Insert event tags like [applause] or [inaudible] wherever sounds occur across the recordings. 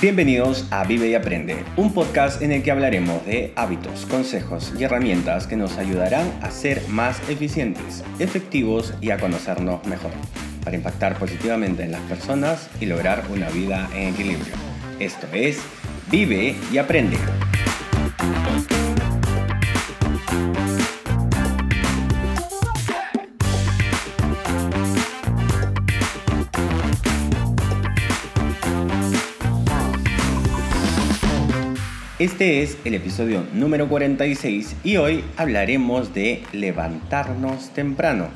Bienvenidos a Vive y Aprende, un podcast en el que hablaremos de hábitos, consejos y herramientas que nos ayudarán a ser más eficientes, efectivos y a conocernos mejor, para impactar positivamente en las personas y lograr una vida en equilibrio. Esto es Vive y Aprende. Este es el episodio número 46 y hoy hablaremos de levantarnos temprano.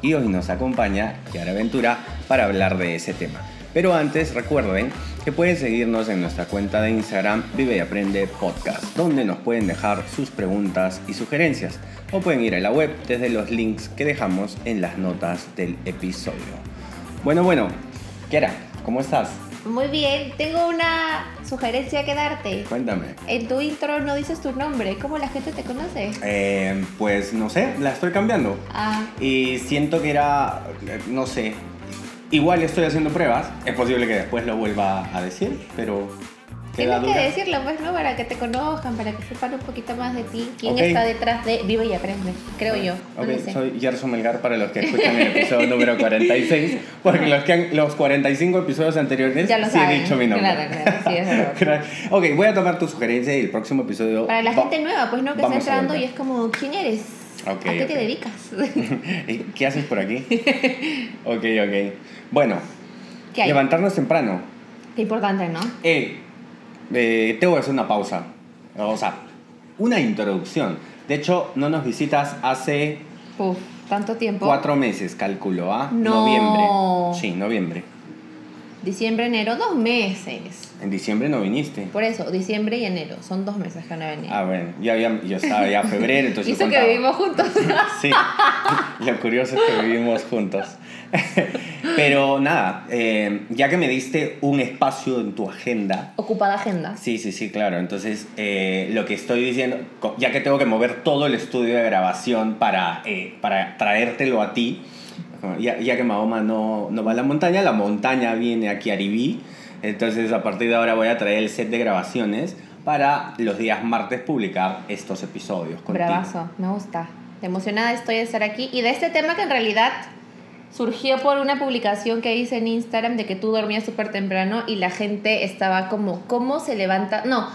Y hoy nos acompaña Kiara Ventura para hablar de ese tema. Pero antes recuerden que pueden seguirnos en nuestra cuenta de Instagram Vive y Aprende Podcast, donde nos pueden dejar sus preguntas y sugerencias. O pueden ir a la web desde los links que dejamos en las notas del episodio. Bueno, bueno, Kiara, ¿cómo estás? Muy bien, tengo una sugerencia que darte. Cuéntame. En tu intro no dices tu nombre, ¿cómo la gente te conoce? Eh, pues no sé, la estoy cambiando. Ah, Y siento que era, no sé, igual estoy haciendo pruebas. Es posible que después lo vuelva a decir, pero tienes que decirlo, pues, ¿no? Para que te conozcan, para que sepan un poquito más de ti. ¿Quién está detrás de Vive y Aprende? Creo yo. Ok, sé. soy Gerson Melgar para los que escuchan el episodio [laughs] número 46, porque los, que han- los 45 episodios anteriores Ya lo sí saben. he dicho mi nombre. Claro, claro, sí, es verdad. [laughs] Ok, voy a tomar tu sugerencia y el próximo episodio... Para la va- gente nueva, pues, ¿no? Que está entrando y es como, ¿quién eres? ¿A qué te dedicas? [laughs] ¿Y ¿Qué haces por aquí? ok, ok. Bueno, levantarnos temprano. Qué importante, ¿no? Eh, eh, tengo que hacer una pausa. O sea, una introducción. De hecho, no nos visitas hace Uf, tanto tiempo. cuatro meses, calculo, ¿ah? No. Noviembre. Sí, noviembre. Diciembre, enero, dos meses. En diciembre no viniste. Por eso, diciembre y enero. Son dos meses que no he venido. Ah, bueno, ya había, yo estaba ya febrero, entonces [laughs] eso que vivimos juntos. [laughs] Sí, lo curioso es que vivimos juntos. [laughs] Pero nada, eh, ya que me diste un espacio en tu agenda, Ocupada agenda. Sí, sí, sí, claro. Entonces, eh, lo que estoy diciendo, ya que tengo que mover todo el estudio de grabación para, eh, para traértelo a ti, ya, ya que Mahoma no, no va a la montaña, la montaña viene aquí a Aribí. Entonces, a partir de ahora voy a traer el set de grabaciones para los días martes publicar estos episodios. contigo. Bravazo, me gusta. Emocionada estoy de estar aquí y de este tema que en realidad surgió por una publicación que hice en Instagram de que tú dormías súper temprano y la gente estaba como, ¿cómo se levanta? No,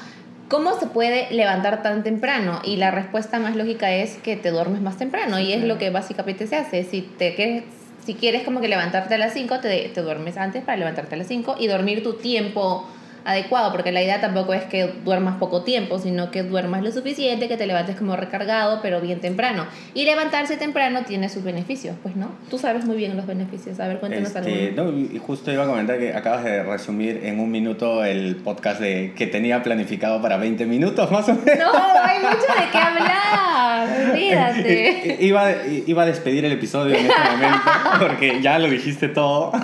¿cómo se puede levantar tan temprano? Y la respuesta más lógica es que te duermes más temprano y es lo que básicamente se hace. Si te quieres, si quieres como que levantarte a las 5, te, te duermes antes para levantarte a las 5 y dormir tu tiempo adecuado, porque la idea tampoco es que duermas poco tiempo, sino que duermas lo suficiente, que te levantes como recargado, pero bien temprano. Y levantarse temprano tiene sus beneficios, pues no. Tú sabes muy bien los beneficios. A ver, cuéntanos Este, alguno. no, y justo iba a comentar que acabas de resumir en un minuto el podcast de, que tenía planificado para 20 minutos más o menos. No, hay mucho de qué hablar. [laughs] Olvídate. Iba, iba a despedir el episodio en este momento porque ya lo dijiste todo. [laughs]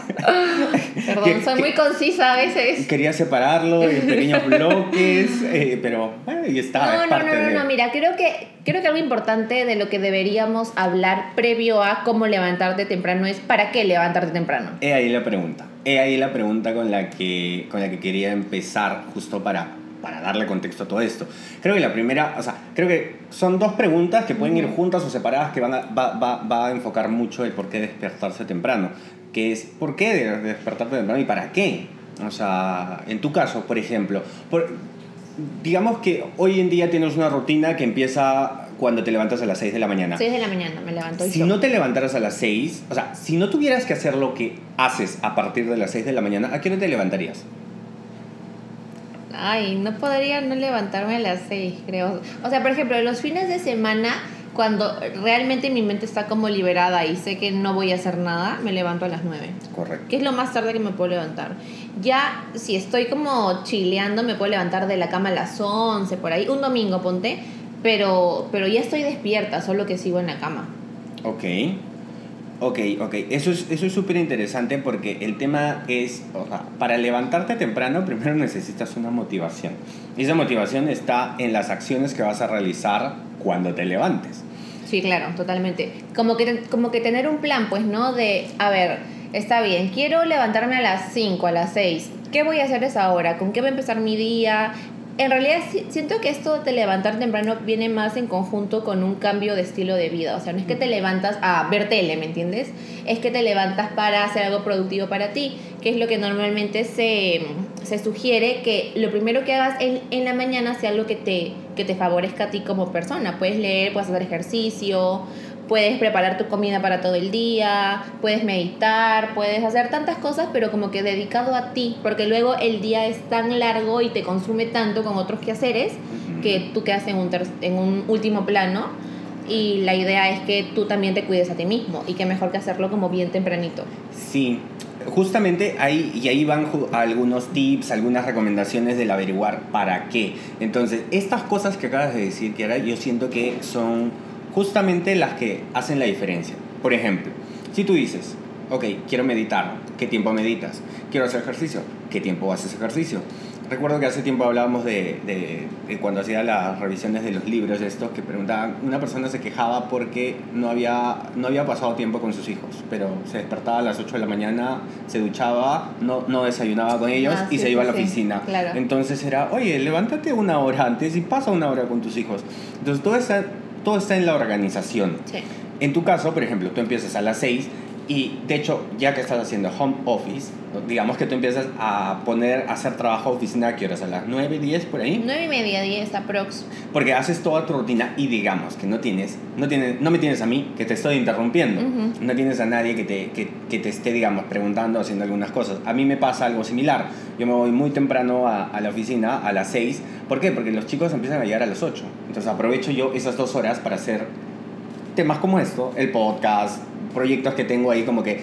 Perdón, que- soy que- muy concisa a veces. Quería separarlo en pequeños bloques, [laughs] eh, pero bueno, y está. No, es no, no, no, de- no, mira, creo que, creo que algo importante de lo que deberíamos hablar previo a cómo levantarte temprano es para qué levantarte temprano. He ahí la pregunta. He ahí la pregunta con la que, con la que quería empezar justo para, para darle contexto a todo esto. Creo que la primera, o sea, creo que son dos preguntas que pueden ir juntas o separadas que van a, va, va, va a enfocar mucho el por qué despertarse temprano. Que es, ¿por qué de- despertarte temprano y para qué? O sea, en tu caso, por ejemplo, por, digamos que hoy en día tienes una rutina que empieza cuando te levantas a las 6 de la mañana. 6 de la mañana me levanto y Si yo. no te levantaras a las 6, o sea, si no tuvieras que hacer lo que haces a partir de las 6 de la mañana, ¿a qué hora te levantarías? Ay, no podría no levantarme a las 6, creo. O sea, por ejemplo, los fines de semana, cuando realmente mi mente está como liberada y sé que no voy a hacer nada, me levanto a las 9. Correcto. que es lo más tarde que me puedo levantar. Ya, si estoy como chileando, me puedo levantar de la cama a las 11, por ahí, un domingo, ponte, pero, pero ya estoy despierta, solo que sigo en la cama. Ok. Ok, ok. Eso es eso es súper interesante porque el tema es, o para levantarte temprano primero necesitas una motivación. Y esa motivación está en las acciones que vas a realizar cuando te levantes. Sí, claro, totalmente. Como que, como que tener un plan, pues, ¿no? De, a ver, está bien, quiero levantarme a las 5, a las 6. ¿qué voy a hacer esa hora? ¿Con qué va a empezar mi día? En realidad siento que esto de levantar temprano viene más en conjunto con un cambio de estilo de vida. O sea, no es que te levantas a ver tele, ¿me entiendes? Es que te levantas para hacer algo productivo para ti, que es lo que normalmente se, se sugiere, que lo primero que hagas en, en, la mañana sea algo que te, que te favorezca a ti como persona. Puedes leer, puedes hacer ejercicio, puedes preparar tu comida para todo el día, puedes meditar, puedes hacer tantas cosas, pero como que dedicado a ti, porque luego el día es tan largo y te consume tanto con otros quehaceres que tú quedas en un, en un último plano y la idea es que tú también te cuides a ti mismo y que mejor que hacerlo como bien tempranito. Sí, justamente ahí y ahí van algunos tips, algunas recomendaciones del averiguar para qué. Entonces, estas cosas que acabas de decir, ahora yo siento que son justamente las que hacen la diferencia. Por ejemplo, si tú dices, ok, quiero meditar, ¿qué tiempo meditas? Quiero hacer ejercicio, ¿qué tiempo haces ejercicio? Recuerdo que hace tiempo hablábamos de, de, cuando hacía las revisiones de los libros estos que preguntaban, una persona se quejaba porque no había, no había pasado tiempo con sus hijos, pero se despertaba a las 8 de la mañana, se duchaba, no, no desayunaba con ellos ah, y se iba a la oficina. Entonces era, oye, levántate una hora antes y pasa una hora con tus hijos. Entonces todo esa todo está en la organización. En tu caso, por ejemplo, tú empiezas a las 6 y de hecho, ya que estás haciendo home office, digamos que tú empiezas a poner, a hacer trabajo oficina, ¿qué horas? ¿A las 9, 10 por ahí? 9 y media, 10 aprox. Porque haces toda tu rutina y digamos que no tienes, no tienes, no me tienes a mí que te estoy interrumpiendo, no tienes a nadie que te, que, que, te esté, digamos, preguntando, haciendo algunas cosas. A mí me pasa algo similar. Yo me voy muy temprano a, a la oficina, a las 6. ¿Por qué? Porque los chicos empiezan a llegar a las 8. Entonces aprovecho yo esas dos horas para hacer temas como esto, el podcast, proyectos que tengo ahí como que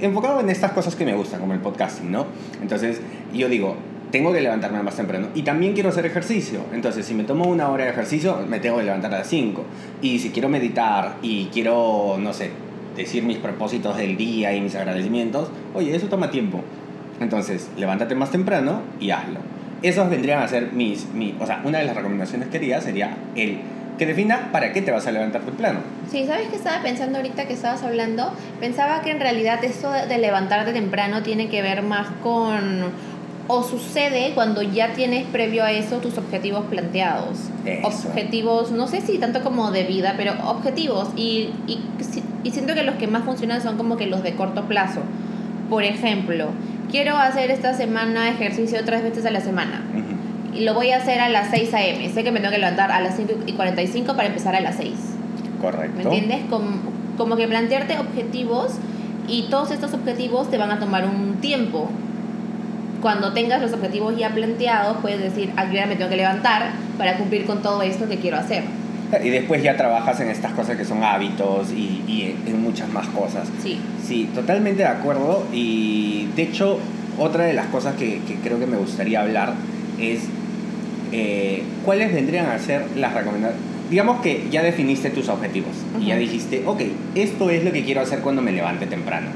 enfocado en estas cosas que me gustan, como el podcasting, ¿no? Entonces yo digo, tengo que levantarme más temprano. Y también quiero hacer ejercicio. Entonces, si me tomo una hora de ejercicio, me tengo que levantar a las 5. Y si quiero meditar y quiero, no sé, decir mis propósitos del día y mis agradecimientos, oye, eso toma tiempo. Entonces, levántate más temprano y hazlo. Esos vendrían a ser mis, mi, o sea, una de las recomendaciones que haría sería el que defina para qué te vas a levantar temprano. Sí, ¿sabes qué estaba pensando ahorita que estabas hablando? Pensaba que en realidad esto de levantarte temprano tiene que ver más con o sucede cuando ya tienes previo a eso tus objetivos planteados. Objetivos, no sé si tanto como de vida, pero objetivos. Y, y, y, siento que los que más funcionan son como que los de corto plazo. Por ejemplo, quiero hacer esta semana ejercicio tres veces a la semana y lo voy a hacer a las 6 a.m. Sé que me tengo que levantar a las 5 y 45 para empezar a las 6. Correcto. ¿Me entiendes? Como, como que plantearte objetivos y todos estos objetivos te van a tomar un tiempo. Cuando tengas los objetivos ya planteados, puedes decir, ah, yo ya me tengo que levantar para cumplir con todo esto que quiero hacer. Y después ya trabajas en estas cosas que son hábitos y, y en muchas más cosas. Sí. Sí, totalmente de acuerdo. Y de hecho, otra de las cosas que, que creo que me gustaría hablar es eh, ¿cuáles vendrían a ser las recomendaciones? Digamos que ya definiste tus objetivos y ya dijiste, ok, esto es lo que quiero hacer cuando me levante temprano.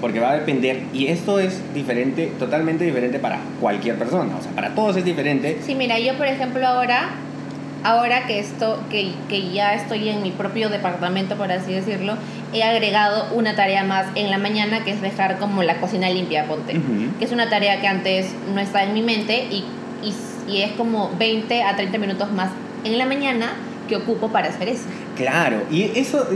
Porque va a depender, y esto es diferente, totalmente diferente para cualquier persona, o sea, para todos es diferente. Sí, mira, yo por ejemplo ahora, ahora que, esto, que, que ya estoy en mi propio departamento, por así decirlo, he agregado una tarea más en la mañana que es dejar como la cocina limpia, ponte. Que es una tarea que antes no estaba en mi mente y, y y es como 20 a 30 minutos más en la mañana que ocupo para hacer eso. Claro, y eso,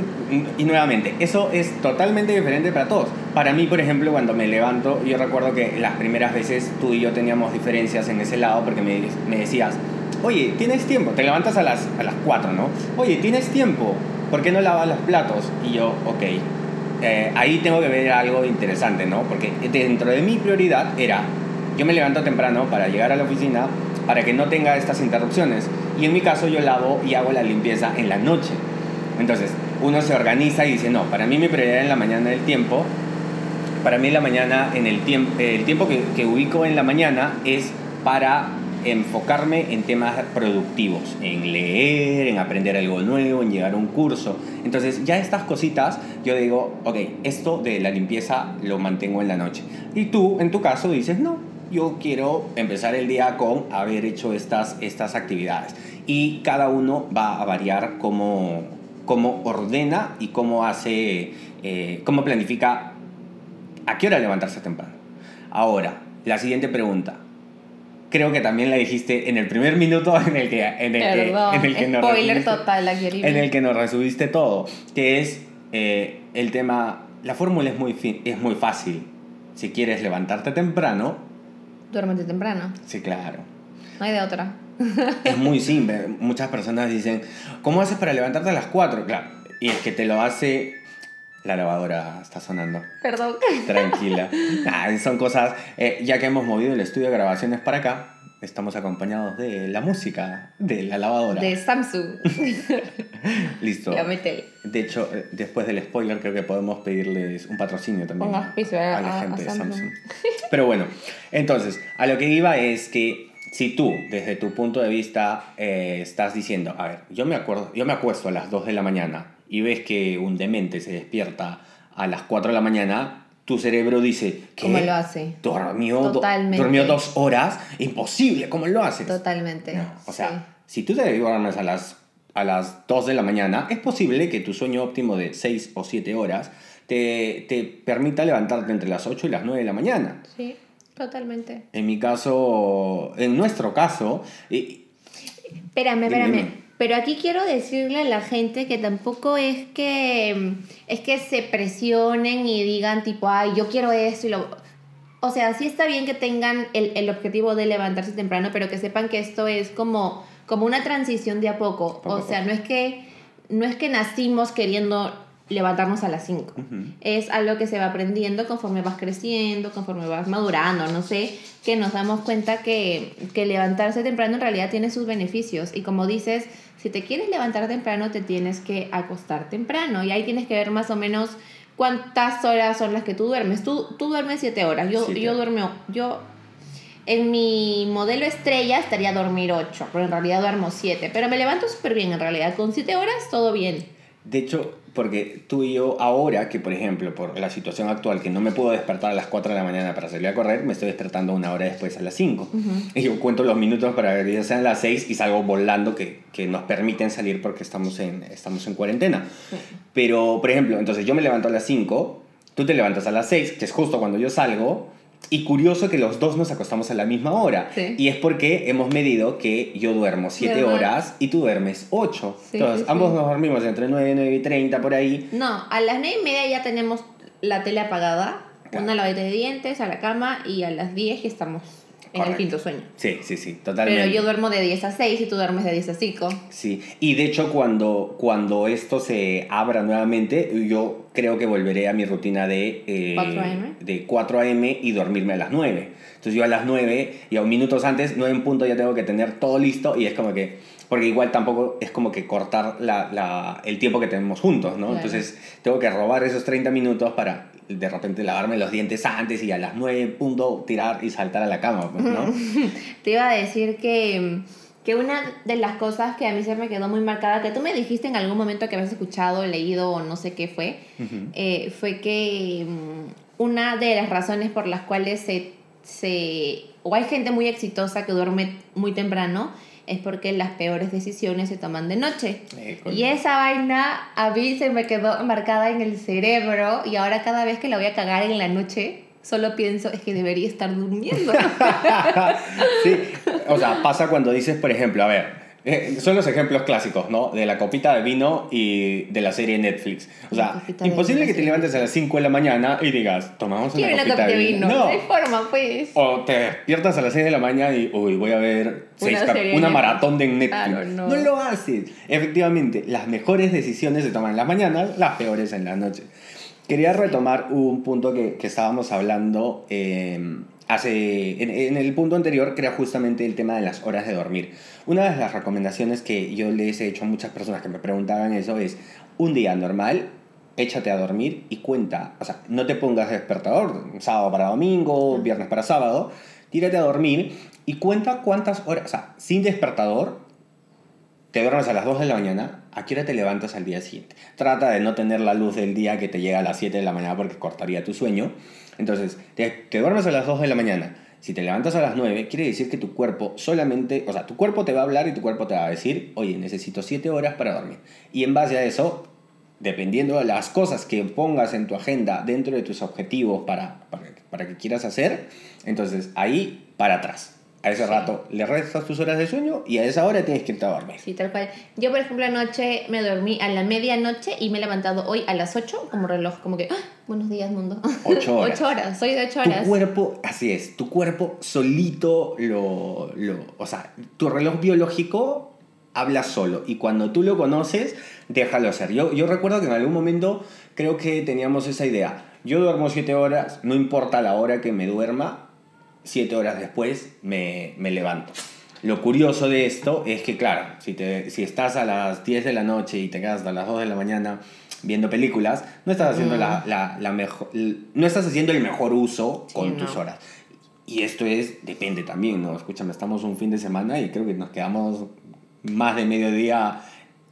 y nuevamente, eso es totalmente diferente para todos. Para mí, por ejemplo, cuando me levanto, yo recuerdo que las primeras veces tú y yo teníamos diferencias en ese lado porque me, me decías, oye, ¿tienes tiempo? Te levantas a las, a las 4, ¿no? Oye, ¿tienes tiempo? ¿Por qué no lavas los platos? Y yo, ok. Eh, ahí tengo que ver algo interesante, ¿no? Porque dentro de mi prioridad era, yo me levanto temprano para llegar a la oficina, para que no tenga estas interrupciones. Y en mi caso yo lavo y hago la limpieza en la noche. Entonces, uno se organiza y dice, no, para mí mi prioridad en la mañana del tiempo, para mí la mañana, en el, tiempo el tiempo que, que ubico en la mañana es para enfocarme en temas productivos, en leer, en aprender algo nuevo, en llegar a un curso. Entonces ya estas cositas, yo digo, ok, esto de la limpieza lo mantengo en la noche. Y tú, en tu caso, dices, no, yo quiero empezar el día con haber hecho estas, estas actividades. Y cada uno va a variar cómo, cómo ordena y cómo hace, eh, cómo planifica a qué hora levantarse temprano. Ahora, La siguiente pregunta. Creo que también la dijiste en el primer minuto [laughs] en el que, en el Perdón, que, en el que nos spoiler total, en el que nos resumiste todo, que es eh, el tema, la fórmula es muy, es muy fácil. Si quieres levantarte temprano, Duérmete temprano. sí, claro. No hay de otra. [laughs] Es muy simple. Muchas personas dicen, ¿cómo haces para levantarte a las 4? Claro. Y es que te lo hace... La lavadora está sonando. Perdón. Tranquila. [laughs] Son cosas... eh, ya que hemos movido el estudio de grabaciones para acá, estamos acompañados de la música de la lavadora. De Samsung. [laughs] Listo. Ya métele. De hecho, eh, después del spoiler creo que podemos pedirles un patrocinio también Un auspicio a- a la a- gente a de Samsung. Samsung. Pero bueno, entonces, a lo que iba es que si tú, desde tu punto de vista, eh, estás diciendo, a ver, yo me, acuerdo, yo me acuesto a las 2 de la mañana y ves que un demente se despierta a las 4 de la mañana, tu cerebro dice, ¿qué? ¿Cómo lo hace? Durmió, do- Totalmente. durmió dos horas, imposible, ¿cómo lo haces? Totalmente. No, o sea, Sí. si tú te duermes a las, a las 2 de la mañana, es posible que tu sueño óptimo de 6 o 7 horas te, te permita levantarte entre las 8 y las 9 de la mañana. Sí, totalmente. En mi caso, en nuestro caso, y- Espérame, espérame. dime. Pero aquí quiero decirle a la gente que tampoco es que es que se presionen y digan tipo, ay, yo quiero esto y lo... O sea, sí está bien que tengan el, el objetivo de levantarse temprano, pero que sepan que esto es como, como una transición de a poco. O sea, no es que no es que nacimos queriendo levantarnos a las 5. Ujú. Es algo que se va aprendiendo conforme vas creciendo, conforme vas madurando, no sé, que nos damos cuenta que, que levantarse temprano en realidad tiene sus beneficios. Y como dices, si te quieres levantar temprano, te tienes que acostar temprano. Y ahí tienes que ver más o menos cuántas horas son las que tú duermes. Tú, tú duermes 7 horas, yo, Siete. yo duermo, yo... En mi modelo estrella estaría dormir 8, pero en realidad duermo 7. Pero me levanto súper bien en realidad. Con 7 horas todo bien. De hecho, porque tú y yo ahora, que por ejemplo, por la situación actual, que no me puedo despertar a las 4 de la mañana para salir a correr, me estoy despertando una hora después a las 5. Y yo cuento los minutos para que ya sean las 6 y salgo volando que, que nos permiten salir porque estamos en, estamos en cuarentena. Pero, por ejemplo, entonces yo me levanto a las 5, tú te levantas a las 6, que es justo cuando yo salgo, y curioso que los dos nos acostamos a la misma hora. Sí. Y es porque hemos medido que yo duermo 7 ¿Verdad? horas y tú duermes 8. Sí, Entonces, sí, ambos nos dormimos entre 9, 9 y 30 por ahí. No, a las 9 y media ya tenemos la tele apagada, Claro. una lavadita de dientes, a la cama y a las 10 ya estamos en el quinto sueño. Sí, sí, sí, totalmente. Pero yo duermo de 10 a 6 y tú duermes de 10 a 5. Sí, y de hecho cuando, cuando esto se abra nuevamente, yo creo que volveré a mi rutina de, eh, 4 AM. de 4 a.m. y dormirme a las 9. Entonces yo a las 9 y a minutos antes, 9 en punto, ya tengo que tener todo listo y es como que, porque igual tampoco es como que cortar la, la- el tiempo que tenemos juntos, ¿no? Claro. Entonces tengo que robar esos 30 minutos para de repente lavarme los dientes antes y a las 9 en punto tirar y saltar a la cama, pues, ¿no? [laughs] Te iba a decir que, que una de las cosas que a mí se me quedó muy marcada, que tú me dijiste en algún momento que habías escuchado, leído o no sé qué fue, eh, fue que mm, una de las razones por las cuales se, se... o hay gente muy exitosa que duerme muy temprano es porque las peores decisiones se toman de noche. Eh. Y esa vaina a mí se me quedó marcada en el cerebro y ahora cada vez que la voy a cagar en la noche, solo pienso, es que debería estar durmiendo. [laughs] sí, o sea, pasa cuando dices, por ejemplo, a ver, eh, son los ejemplos clásicos, ¿no? De la copita de vino y de la serie Netflix. O sea, copita imposible vino, que te levantes a las 5 de la mañana y digas, tomamos una Quiero una copita de vino. No. No hay forma, pues. O te despiertas a las 6 de la mañana y, uy, voy a ver seis Una una Netflix. maratón de Netflix. Claro, no. lo haces. Efectivamente, las mejores decisiones se toman en las mañanas, las peores en la noche. Quería retomar un punto que, que estábamos hablando eh, hace, en, en el punto anterior, que era justamente el tema de las horas de dormir. Una de las recomendaciones que yo les he hecho a muchas personas que me preguntaban eso es, un día normal, échate a dormir y cuenta, o sea, no te pongas despertador, sábado para domingo, viernes para sábado, tírate a dormir y cuenta cuántas horas, o sea, sin despertador, te duermes a las 2 de la mañana, ¿a qué hora te levantas al día siguiente? Trata de no tener la luz del día que te llega a las 7 de la mañana porque cortaría tu sueño. Entonces, te, te duermes a las 2 de la mañana. Si te levantas a las 9, quiere decir que tu cuerpo solamente, o sea, tu cuerpo te va a hablar y tu cuerpo te va a decir, oye, necesito 7 horas para dormir. Y en base a eso, dependiendo de las cosas que pongas en tu agenda dentro de tus objetivos para, para, para que quieras hacer, entonces ahí para atrás. A ese Sí. rato le restas tus horas de sueño y a esa hora tienes que irte a dormir. Sí, tal cual. Yo, por ejemplo, anoche me dormí a la medianoche y me he levantado hoy a las 8 como reloj, como que, ¡ah! buenos días, mundo. Ocho horas. [laughs] 8 horas, soy de 8 Tu horas. cuerpo, así es, tu cuerpo solito lo, lo... O sea, tu reloj biológico habla solo y cuando tú lo conoces, déjalo hacer. Yo, yo recuerdo que en algún momento creo que teníamos esa idea. Yo duermo siete horas, no importa la hora que me duerma, siete horas después me, me levanto. Lo curioso de esto es que, claro, si, te, si estás a las 10 de la noche y te quedas hasta las 2 de la mañana viendo películas, no estás haciendo, Mm. la, la, la mejor, no estás haciendo el mejor uso Sí, con no. tus horas. Y esto es, depende también, ¿no? Escúchame, estamos un fin de semana y creo que nos quedamos más de mediodía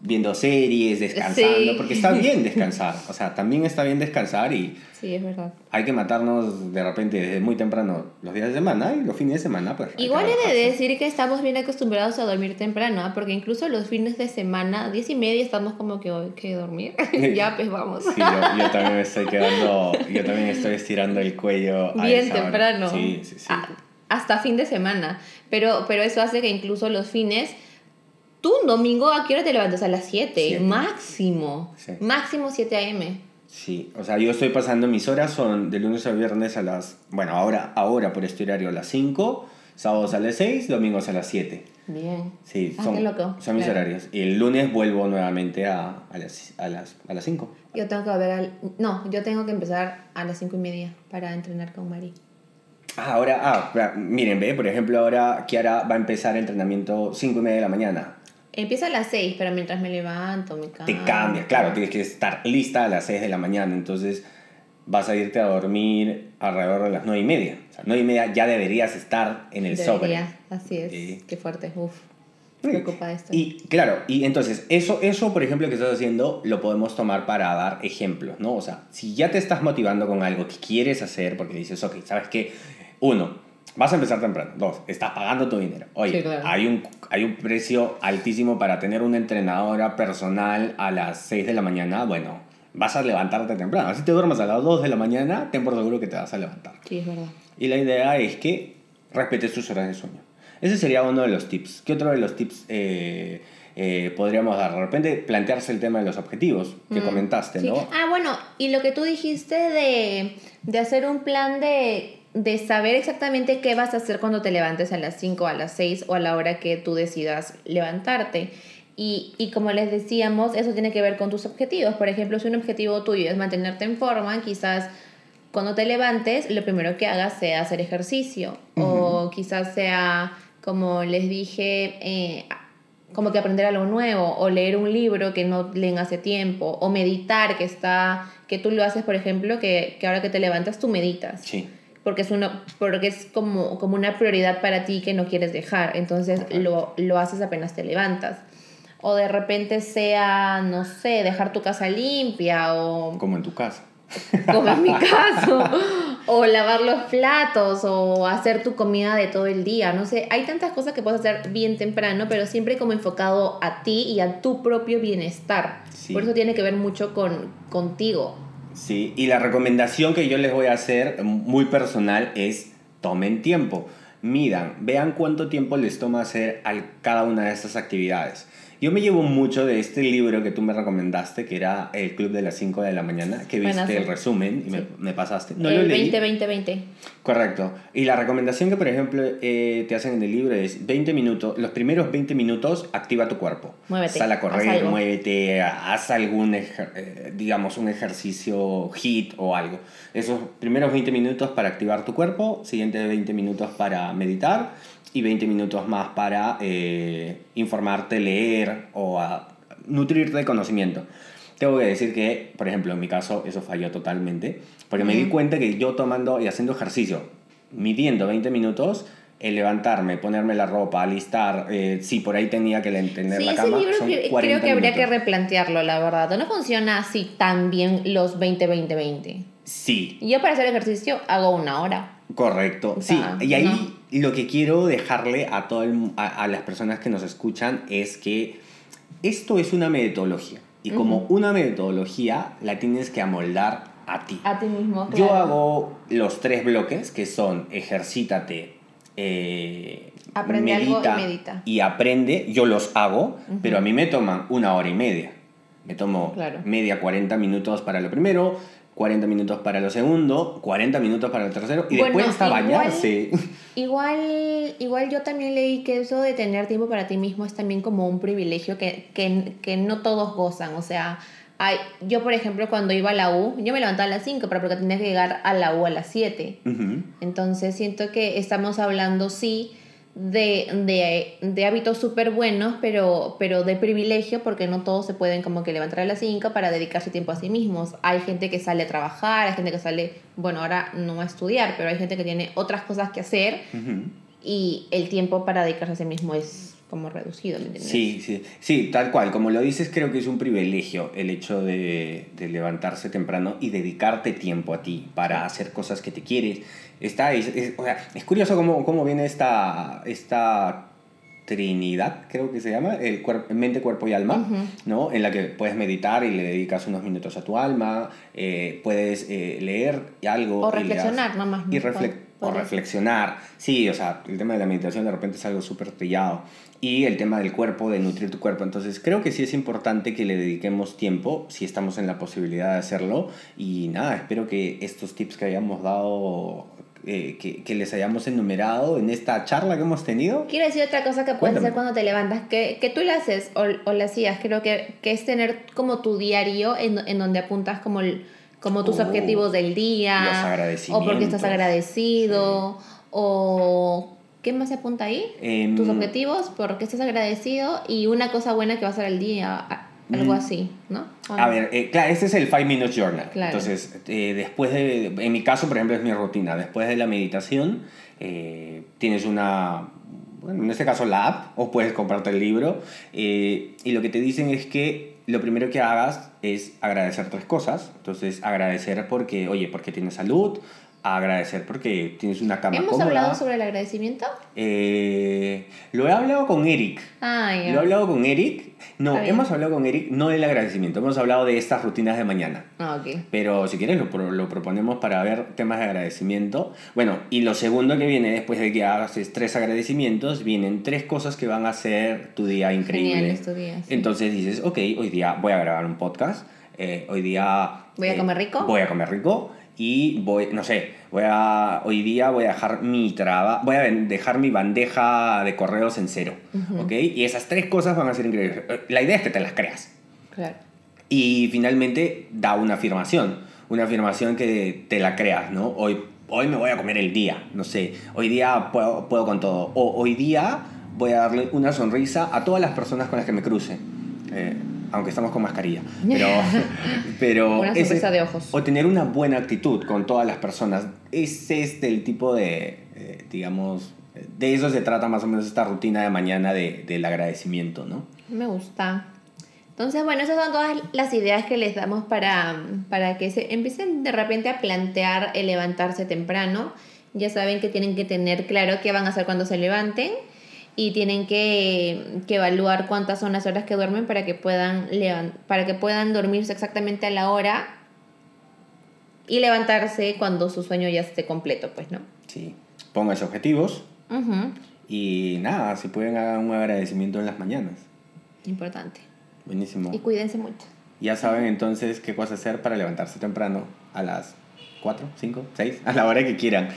viendo series, descansando, Sí. porque está bien [laughs] descansar, o sea, también está bien descansar y Sí, es verdad. hay que matarnos de repente desde muy temprano los días de semana y los fines de semana, pues. Igual he de decir que estamos bien acostumbrados a dormir temprano, ¿ah? porque incluso los fines de semana, 10 y media, estamos como que hoy que dormir. [laughs] ya, pues vamos. Sí, yo, yo también me estoy quedando, yo también estoy estirando el cuello. a bien esa hora. temprano. Sí, sí, sí. Ah, hasta fin de semana. Pero, pero eso hace que incluso los fines. Tú un domingo, ¿a qué hora te levantas? A las 7. Siete. Máximo. Sí. Máximo 7 a.m. Sí, o sea, yo estoy pasando mis horas, son de lunes a viernes a las, bueno, ahora, ahora por este horario a las 5, sábados a las 6, domingos a las 7. Bien. Sí, Ah, son, loco. son mis Claro. horarios. Y el lunes vuelvo nuevamente a, a las, a, las, a las 5. Yo tengo que volver al... No, yo tengo que empezar a las 5 y media para entrenar con Mari. Ah, ahora, ah, miren, ve, por ejemplo, ahora Kiara va a empezar entrenamiento 5 y media de la mañana. Empieza a las 6, pero mientras me levanto, me cambio. Te cambia, claro, tienes que estar lista a las 6 de la mañana, entonces vas a irte a dormir alrededor de las 9 y media. O sea, 9 y media ya deberías estar en el sobre. Debería, así es. Sí. Qué fuerte, uf. Sí. Preocupa esto. Y claro, y entonces eso, eso, por ejemplo, que estás haciendo, lo podemos tomar para dar ejemplos, ¿no? O sea, si ya te estás motivando con algo que quieres hacer, porque dices, ok, ¿sabes qué? Uno, vas a empezar temprano. Dos, estás pagando tu dinero. Oye, Sí, claro. hay, un, hay un precio altísimo para tener una entrenadora personal a las 6 de la mañana. Bueno, vas a levantarte temprano. Así te duermas a las 2 de la mañana, ten por seguro que te vas a levantar. Sí, es verdad. Y la idea es que respetes tus horas de sueño. Ese sería uno de los tips. ¿Qué otro de los tips eh, eh, podríamos dar? De repente plantearse el tema de los objetivos que Mm, comentaste, sí. ¿no? Ah, bueno, y lo que tú dijiste de, de hacer un plan de, de saber exactamente qué vas a hacer cuando te levantes a las 5, a las 6 o a la hora que tú decidas levantarte. Y, y como les decíamos, eso tiene que ver con tus objetivos. Por ejemplo, si un objetivo tuyo es mantenerte en forma, quizás cuando te levantes, lo primero que hagas sea hacer ejercicio. O quizás sea, como les dije, eh, como que aprender algo nuevo. O leer un libro que no leen hace tiempo. O meditar, que está que tú lo haces, por ejemplo, que, que ahora que te levantas tú meditas. Sí. Porque es, una, porque es como, como una prioridad para ti que no quieres dejar. Entonces lo, lo haces apenas te levantas. O de repente sea, no sé, dejar tu casa limpia o Como en tu casa. como en mi [laughs] caso, o lavar los platos, o hacer tu comida de todo el día, no sé, hay tantas cosas que puedes hacer bien temprano, pero siempre como enfocado a ti y a tu propio bienestar. Sí. Por eso tiene que ver mucho con contigo. Sí, y la recomendación que yo les voy a hacer, muy personal, es tomen tiempo. Midan, vean cuánto tiempo les toma hacer cada una de estas actividades. Yo me llevo mucho de este libro que tú me recomendaste, que era El Club de las 5 de la mañana, que viste el resumen y me, Sí. me pasaste. No el lo leí. 20-20-20. Correcto. Y la recomendación que, por ejemplo, eh, te hacen en el libro es 20 minutos, los primeros 20 minutos activa tu cuerpo. Muévete, Sal a correr, muévete, haz algún, eh, digamos, un ejercicio HIT o algo. Esos primeros 20 minutos para activar tu cuerpo, siguientes 20 minutos para meditar y 20 minutos más para eh, informarte, leer o a nutrirte de conocimiento. Tengo que decir que, por ejemplo, en mi caso eso falló totalmente, porque me di cuenta que yo tomando y haciendo ejercicio, midiendo 20 minutos, el levantarme, ponerme la ropa, alistar, eh, si por ahí tenía que Sí, la ese cama, libro son cre- 40 creo que habría que replantearlo, la verdad. No funciona así tan bien los 20-20-20. Sí, Yo para hacer ejercicio hago una hora. correcto. O Sí, y ahí no. lo que quiero dejarle a, todo el- a, a las personas que nos escuchan es que esto es una metodología. Y como una metodología, la tienes que amoldar a ti. A ti mismo. Yo hago los tres bloques que son ejercítate, eh, Aprende algo y medita. y aprende. Yo los hago, pero a mí me toman una hora y media. Me tomo Claro. media 40 minutos para lo primero, 40 minutos para lo segundo, 40 minutos para el tercero y Bueno, después hasta igual- bañarse. Igual, igual yo también leí que eso de tener tiempo para ti mismo es también como un privilegio que, que, que no todos gozan. O sea, hay, yo por ejemplo cuando iba a la U, yo me levantaba a las 5, pero porque tenía que llegar a la U a las 7. Ujú. Entonces siento que estamos hablando, sí, de, de, de hábitos súper buenos, pero, pero de privilegio, porque no todos se pueden como que levantar a las 5 para dedicarse tiempo a sí mismos. Hay gente que sale a trabajar, hay gente que sale, bueno, ahora no a estudiar, pero hay gente que tiene otras cosas que hacer y el tiempo para dedicarse a sí mismo es como reducido, ¿me entiendes? Sí, sí, sí, tal cual. Como lo dices, creo que es un privilegio el hecho de, de levantarse temprano y dedicarte tiempo a ti para hacer cosas que te quieres. Está, es, es- o sea, es curioso cómo, cómo viene esta, esta trinidad, creo que se llama, el cuer- mente, cuerpo y alma. ¿no? En la que puedes meditar y le dedicas unos minutos a tu alma, eh, puedes eh, leer algo. O y reflexionar nomás, Y o reflexionar. Sí, o sea, el tema de la meditación de repente es algo súper trillado. Y el tema del cuerpo, de nutrir tu cuerpo. Entonces, creo que sí es importante que le dediquemos tiempo, si estamos en la posibilidad de hacerlo. Y nada, espero que estos tips que hayamos dado, eh, que, que les hayamos enumerado en esta charla que hemos tenido. Quiero decir otra cosa que puedes Cuéntame. hacer cuando te levantas, que, que tú la haces o, o la hacías, creo que, que es tener como tu diario en, en donde apuntas como, el- como tus objetivos del día, los o agradecimientos. porque estás agradecido, o ¿qué más se apunta ahí? Em, tus objetivos, porque estás agradecido y una cosa buena que va a hacer al día, algo Mm. así, ¿no? A ver, eh, claro, este es el 5 Minutes Journal. Claro. Entonces, eh, después de, en mi caso, por ejemplo, es mi rutina. Después de la meditación, eh, tienes una, bueno, en este caso la app, o puedes comprarte el libro. eh, y lo que te dicen es que lo primero que hagas es agradecer tres cosas. Entonces, agradecer porque, oye, porque tienes salud. Agradecer porque tienes una cama ¿Hemos cómoda. hablado sobre el agradecimiento? Eh, lo he hablado con Eric. Ah, ya. Lo he hablado con Eric. No, hemos hablado con Eric, no del agradecimiento, hemos hablado de estas rutinas de mañana. Ah, ok. Pero si quieres lo, lo proponemos para ver temas de agradecimiento. Bueno, y lo segundo que viene después de que haces tres agradecimientos, vienen tres cosas que van a hacer tu día increíble. Genial, tu día, sí. Entonces dices, ok, hoy día voy a grabar un podcast, eh, hoy día... ¿Voy a eh, comer rico? Voy a comer rico y voy, no sé, voy a, hoy día voy a dejar mi trabajo, voy a dejar mi bandeja de correos en cero, ¿ok? Y esas tres cosas van a ser increíbles. La idea es que te las creas. Claro. Y finalmente da una afirmación, una afirmación que te la creas, ¿no? Hoy, hoy me voy a comer el día, no sé, hoy día puedo, puedo con todo, o hoy día voy a darle una sonrisa a todas las personas con las que me cruce, eh, aunque estamos con mascarilla, [laughs] pero... pero Una ese- de ojos. O tener una buena actitud con todas las personas, ese es el tipo de, eh, digamos, de eso se trata más o menos esta rutina de mañana de, del agradecimiento, ¿no? Me gusta. Entonces, bueno, esas son todas las ideas que les damos para, para que se empiecen de repente a plantear el levantarse temprano. Ya saben que tienen que tener claro qué van a hacer cuando se levanten y tienen que, que evaluar cuántas son las horas que duermen para que puedan para que puedan dormirse exactamente a la hora y levantarse cuando su sueño ya esté completo, pues, ¿no? Sí. Pónganse objetivos, Ujú. Y nada, si pueden hagan un agradecimiento en las mañanas. Importante. Buenísimo. Y cuídense mucho. Ya saben entonces qué cosa hacer para levantarse temprano a las 4, 5, 6, a la hora que quieran.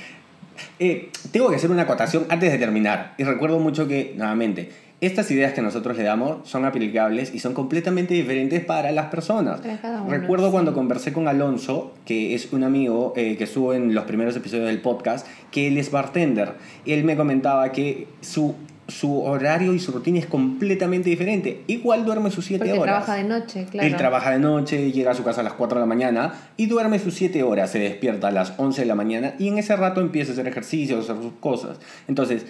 Eh, tengo que hacer una acotación antes de terminar. Y recuerdo mucho que, nuevamente, estas ideas que nosotros le damos son aplicables y son completamente diferentes para las personas. Para uno, Recuerdo sí. cuando conversé con Alonso, que es un amigo eh, que estuvo en los primeros episodios del podcast, que él es bartender. Él me comentaba que su, su horario y su rutina es completamente diferente. Igual duerme sus 7 Porque horas. trabaja de noche, claro. Él trabaja de noche, llega a su casa a las 4 de la mañana y duerme sus 7 horas, se despierta a las 11 de la mañana y en ese rato empieza a hacer ejercicio, a hacer sus cosas. Entonces,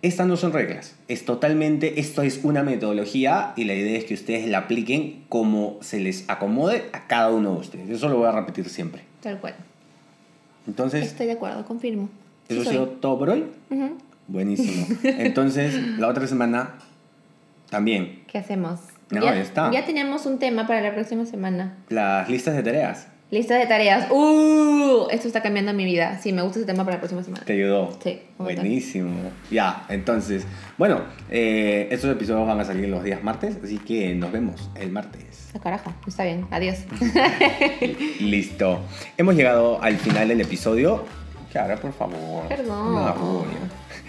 estas no son reglas, es totalmente, esto es una metodología y la idea es que ustedes la apliquen como se les acomode a cada uno de ustedes. Eso lo voy a repetir siempre. Tal cual. Entonces, Estoy de acuerdo, confirmo. Sí eso ha sido todo por hoy. Ujú. Buenísimo. Entonces, la otra semana también ¿Qué hacemos? No, ya, está. Ya tenemos un tema para la próxima semana. Las listas de tareas. Lista de tareas. ¡Uh! Esto está cambiando mi vida. Sí, me gusta ese tema para la próxima semana. ¿Te ayudó? Sí. Buenísimo. Ya, entonces, bueno, eh, estos episodios van a salir los días martes, así que nos vemos el martes. Ah, carajo, está bien. Adiós. [laughs] Listo. Hemos llegado al final del episodio. Ahora, por favor. Perdón. No,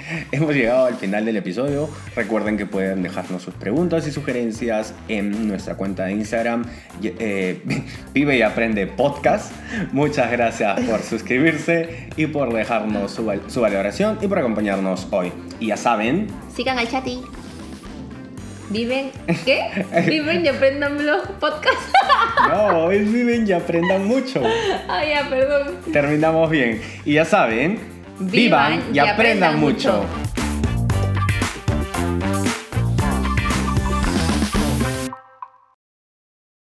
[laughs] Hemos llegado al final del episodio. Recuerden que pueden dejarnos sus preguntas y sugerencias en nuestra cuenta de Instagram, eh, [laughs] Vive y Aprende Podcast. Muchas gracias por [laughs] suscribirse y por dejarnos su, su valoración y por acompañarnos hoy. Y ya saben, sigan al chat Viven, ¿qué? [laughs] Viven y aprendan los podcasts. [laughs] No, es viven y aprendan mucho. Ah, ya, perdón. Terminamos bien. Y ya saben, vivan, y, aprendan, mucho.